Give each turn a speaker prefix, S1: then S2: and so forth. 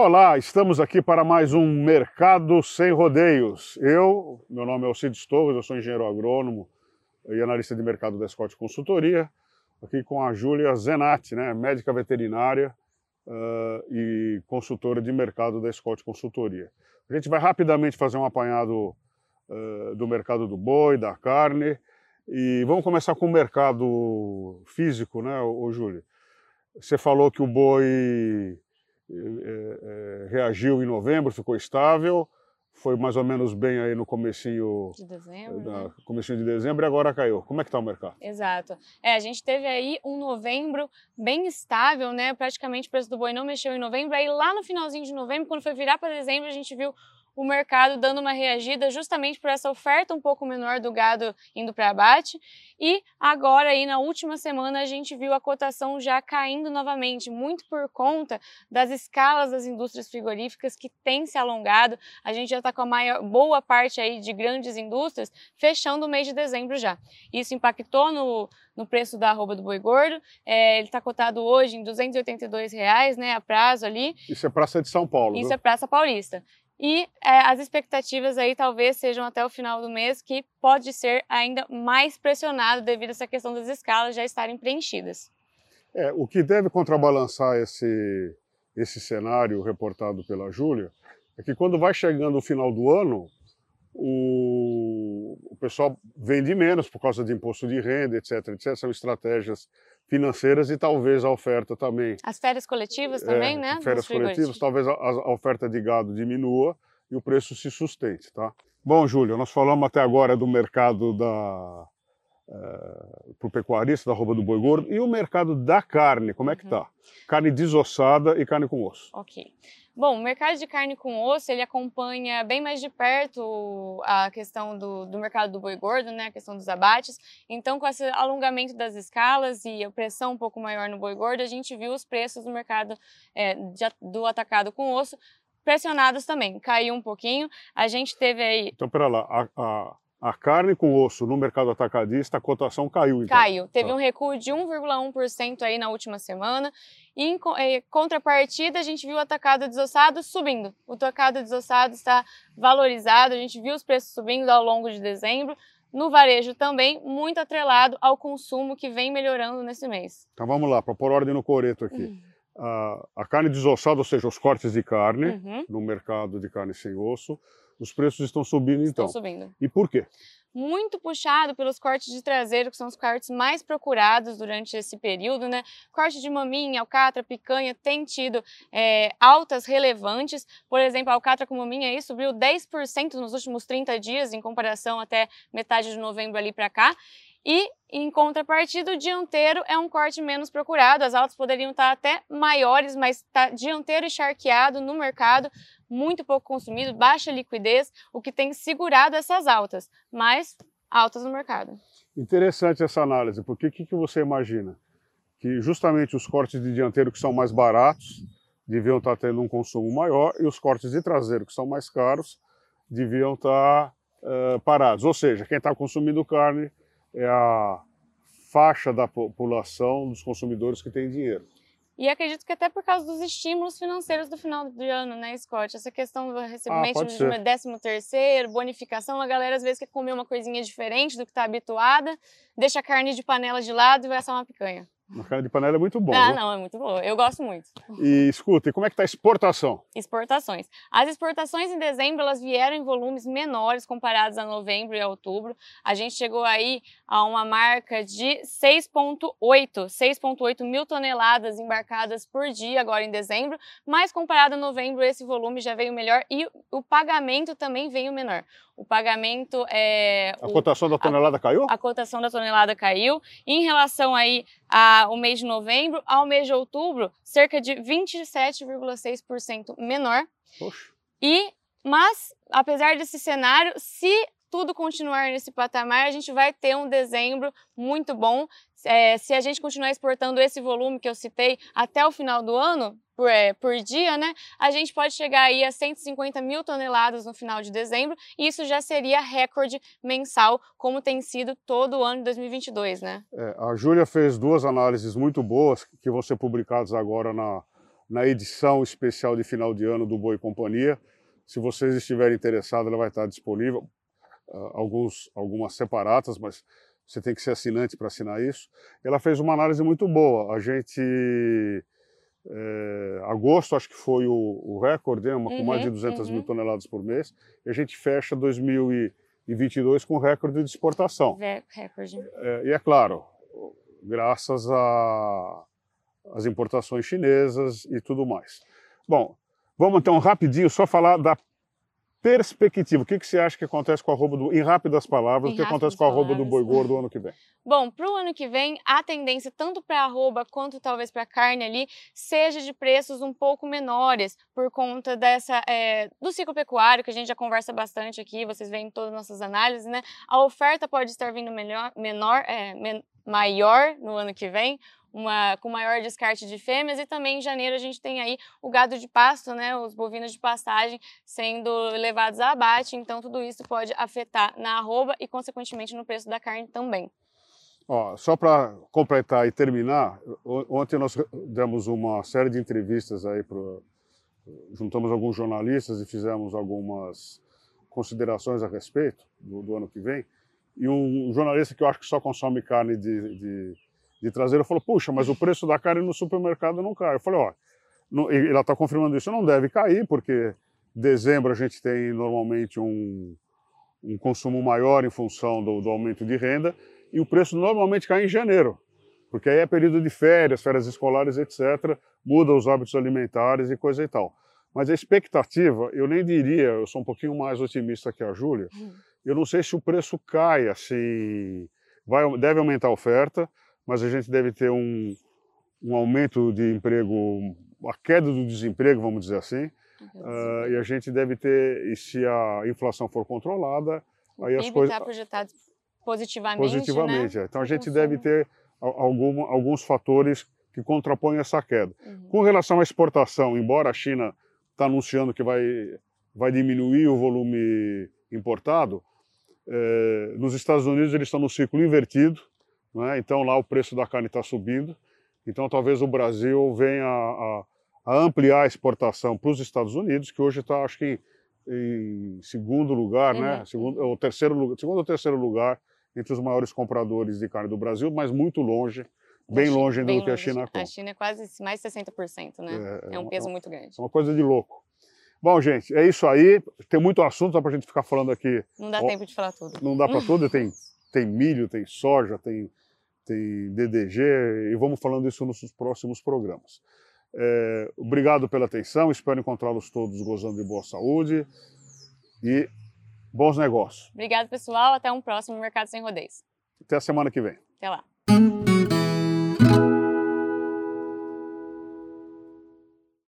S1: Olá, estamos aqui para mais um Mercado Sem Rodeios. Eu, meu nome é Alcides Torres, eu sou engenheiro agrônomo e analista de mercado da Scott Consultoria, aqui com a Júlia Zenatti, né, médica veterinária uh, e consultora de mercado da Scott Consultoria. A gente vai rapidamente fazer um apanhado uh, do mercado do boi, da carne, e vamos começar com o mercado físico, né, ô, Júlia? Você falou que o boi reagiu em novembro, ficou estável, foi mais ou menos bem aí no comecinho
S2: de dezembro,
S1: da,
S2: né?
S1: comecinho de dezembro e agora caiu. Como é que está o mercado?
S2: Exato. É, a gente teve aí um novembro bem estável, né? Praticamente o preço do boi não mexeu em novembro. Aí lá no finalzinho de novembro, quando foi virar para dezembro, a gente viu o mercado dando uma reagida justamente por essa oferta um pouco menor do gado indo para abate. E agora aí na última semana a gente viu a cotação já caindo novamente, muito por conta das escalas das indústrias frigoríficas que têm se alongado. A gente já está com a maior, boa parte aí de grandes indústrias fechando o mês de dezembro já. Isso impactou no, no preço da arroba do boi gordo. É, ele está cotado hoje em 282 reais, né, a prazo ali.
S1: Isso é Praça de São Paulo.
S2: Isso
S1: viu?
S2: é Praça Paulista. E é, as expectativas aí talvez sejam até o final do mês que pode ser ainda mais pressionado devido a essa questão das escalas já estarem preenchidas.
S1: É, o que deve contrabalançar esse, esse cenário reportado pela Júlia é que quando vai chegando o final do ano, o, o pessoal vende menos por causa de imposto de renda, etc, etc. São estratégias financeiras e talvez a oferta também.
S2: As férias coletivas também,
S1: é,
S2: né?
S1: Férias coletivas, talvez a, a, oferta de gado diminua e o preço se sustente, tá? Bom, Júlio, nós falamos até agora do mercado da é, para o pecuarista da roupa do boi gordo e o mercado da carne, como é que tá? Carne desossada e carne com osso.
S2: Ok. Bom, o mercado de carne com osso, ele acompanha bem mais de perto a questão do, do mercado do boi gordo, né, a questão dos abates. Então, com esse alongamento das escalas e a pressão um pouco maior no boi gordo, a gente viu os preços do mercado é, de, do atacado com osso pressionados também. Caiu um pouquinho. A gente teve aí...
S1: Então, pera lá, a, a a carne com osso no mercado atacadista, a cotação caiu. Então.
S2: Caiu. Teve tá. um recuo de 1,1% aí na última semana. E em eh, contrapartida, a gente viu o atacado desossado subindo. O atacado desossado está valorizado, a gente viu os preços subindo ao longo de dezembro. No varejo também, muito atrelado ao consumo que vem melhorando nesse mês.
S1: Então vamos lá, para pôr ordem no coreto aqui. Uhum. A, a, carne desossada, ou seja, os cortes de carne, uhum. no mercado de carne sem osso, os preços estão subindo
S2: estão
S1: então.
S2: Estão subindo.
S1: E por quê?
S2: Muito puxado pelos cortes de traseiro, que são os cortes mais procurados durante esse período, né? Corte de maminha, alcatra, picanha, tem tido é, altas relevantes. Por exemplo, a alcatra com maminha aí subiu 10% nos últimos 30 dias, em comparação até metade de novembro ali para cá. E, em contrapartida, o dianteiro é um corte menos procurado. As altas poderiam estar até maiores, mas está dianteiro e charqueado no mercado, muito pouco consumido, baixa liquidez, o que tem segurado essas altas, mas altas no mercado.
S1: Interessante essa análise, porque o que, que você imagina? Que justamente os cortes de dianteiro que são mais baratos deviam estar tendo um consumo maior e os cortes de traseiro que são mais caros deviam estar uh, parados. Ou seja, quem está consumindo carne é a faixa da população dos consumidores que tem dinheiro.
S2: E acredito que até por causa dos estímulos financeiros do final do ano, né, Scott? Essa questão do recebimento
S1: ah,
S2: de décimo terceiro, bonificação, a galera às vezes quer comer uma coisinha diferente do que está habituada, deixa a carne de panela de lado e vai assar uma picanha.
S1: Uma carne de panela é muito bom.
S2: Ah,
S1: viu?
S2: não, é muito boa. Eu gosto muito.
S1: E escuta, e como é que está a exportação?
S2: Exportações. As exportações em dezembro, elas vieram em volumes menores comparados a novembro e a outubro. A gente chegou aí a uma marca de 6,8, 6,8 mil toneladas embarcadas por dia agora em dezembro, mas comparado a novembro, esse volume já veio melhor e o pagamento também veio menor. O pagamento é...
S1: A
S2: o,
S1: cotação da tonelada
S2: a,
S1: caiu?
S2: A cotação da tonelada caiu. Em relação aí ao mês de novembro, ao mês de outubro, cerca de 27,6% menor.
S1: Poxa.
S2: E, mas, apesar desse cenário, se tudo continuar nesse patamar, a gente vai ter um dezembro muito bom. É, se a gente continuar exportando esse volume que eu citei até o final do ano, por, é, por dia, né, a gente pode chegar aí a 150 mil toneladas no final de dezembro, e isso já seria recorde mensal, como tem sido todo o ano de 2022, né?
S1: É, a Júlia fez duas análises muito boas que vão ser publicadas agora na, na edição especial de final de ano do Boi Companhia. Se vocês estiverem interessados, ela vai estar disponível. Uh, alguns, algumas separatas, mas você tem que ser assinante para assinar isso. Ela fez uma análise muito boa. A gente. É, agosto, acho que foi o, o recorde, né? uma, uhum, com mais de 200 uhum. mil toneladas por mês. E a gente fecha 2022 com recorde de exportação.
S2: Recorde.
S1: É, e é claro, graças às importações chinesas e tudo mais. Bom, vamos então rapidinho só falar da perspectiva. O que, que você acha que acontece com a roupa do. Em rápidas palavras, em o que acontece com a roupa do boi gordo ano que vem?
S2: Bom, para o ano que vem, a tendência, tanto para a arroba quanto talvez para a carne ali, seja de preços um pouco menores, por conta dessa é, do ciclo pecuário, que a gente já conversa bastante aqui, vocês veem em todas as nossas análises, né? A oferta pode estar vindo melhor, menor, é, men maior no ano que vem, uma, com maior descarte de fêmeas e também em janeiro a gente tem aí o gado de pasto, né, os bovinos de pastagem sendo levados a abate, então tudo isso pode afetar na arroba e consequentemente no preço da carne também.
S1: Ó, só para completar e terminar, ontem nós demos uma série de entrevistas aí pro, juntamos alguns jornalistas e fizemos algumas considerações a respeito do, do ano que vem. E um jornalista que eu acho que só consome carne de, de de traseira falou: Puxa, mas o preço da carne no supermercado não cai. Eu falei: Ó, não, ela está confirmando isso, não deve cair, porque dezembro a gente tem normalmente um, um consumo maior em função do, do, aumento de renda, e o preço normalmente cai em janeiro, porque aí é período de férias, férias escolares, etc., muda os hábitos alimentares e coisa e tal. Mas a expectativa, eu nem diria, eu sou um pouquinho mais otimista que a Júlia, hum. eu não sei se o preço cai assim, vai, deve aumentar a oferta, mas a gente deve ter um, um aumento de emprego, a queda do desemprego, vamos dizer assim, uh, e a gente deve ter, e se a inflação for controlada,
S2: o aí as coisas... está projetado positivamente, Positivamente,
S1: né? é. Então a gente deve ter algum, alguns fatores que contrapõem essa queda. Uhum. Com relação à exportação, embora a China está anunciando que vai, vai diminuir o volume importado, eh, nos Estados Unidos eles estão no ciclo invertido, né? Então lá o preço da carne está subindo. Então talvez o Brasil venha a, a ampliar a exportação para os Estados Unidos, que hoje está, acho que, em, segundo lugar, né? uhum. né? Segundo ou terceiro lugar, segundo ou terceiro lugar entre os maiores compradores de carne do Brasil, mas muito longe, bem China, longe ainda bem do que a China compra.
S2: A China é quase mais 60%, né? É, é um peso muito grande.
S1: É uma coisa de louco. Bom, gente, é isso aí. Tem muito assunto só para a gente ficar falando aqui.
S2: Não dá tempo de falar tudo.
S1: Não dá para tudo. Tem, tem milho, tem soja, tem tem DDG, e vamos falando isso nos próximos programas. É, obrigado pela atenção, espero encontrá-los todos gozando de boa saúde e bons negócios.
S2: Obrigado, pessoal. Até um próximo Mercado Sem Rodeios.
S1: Até a semana que vem.
S2: Até lá.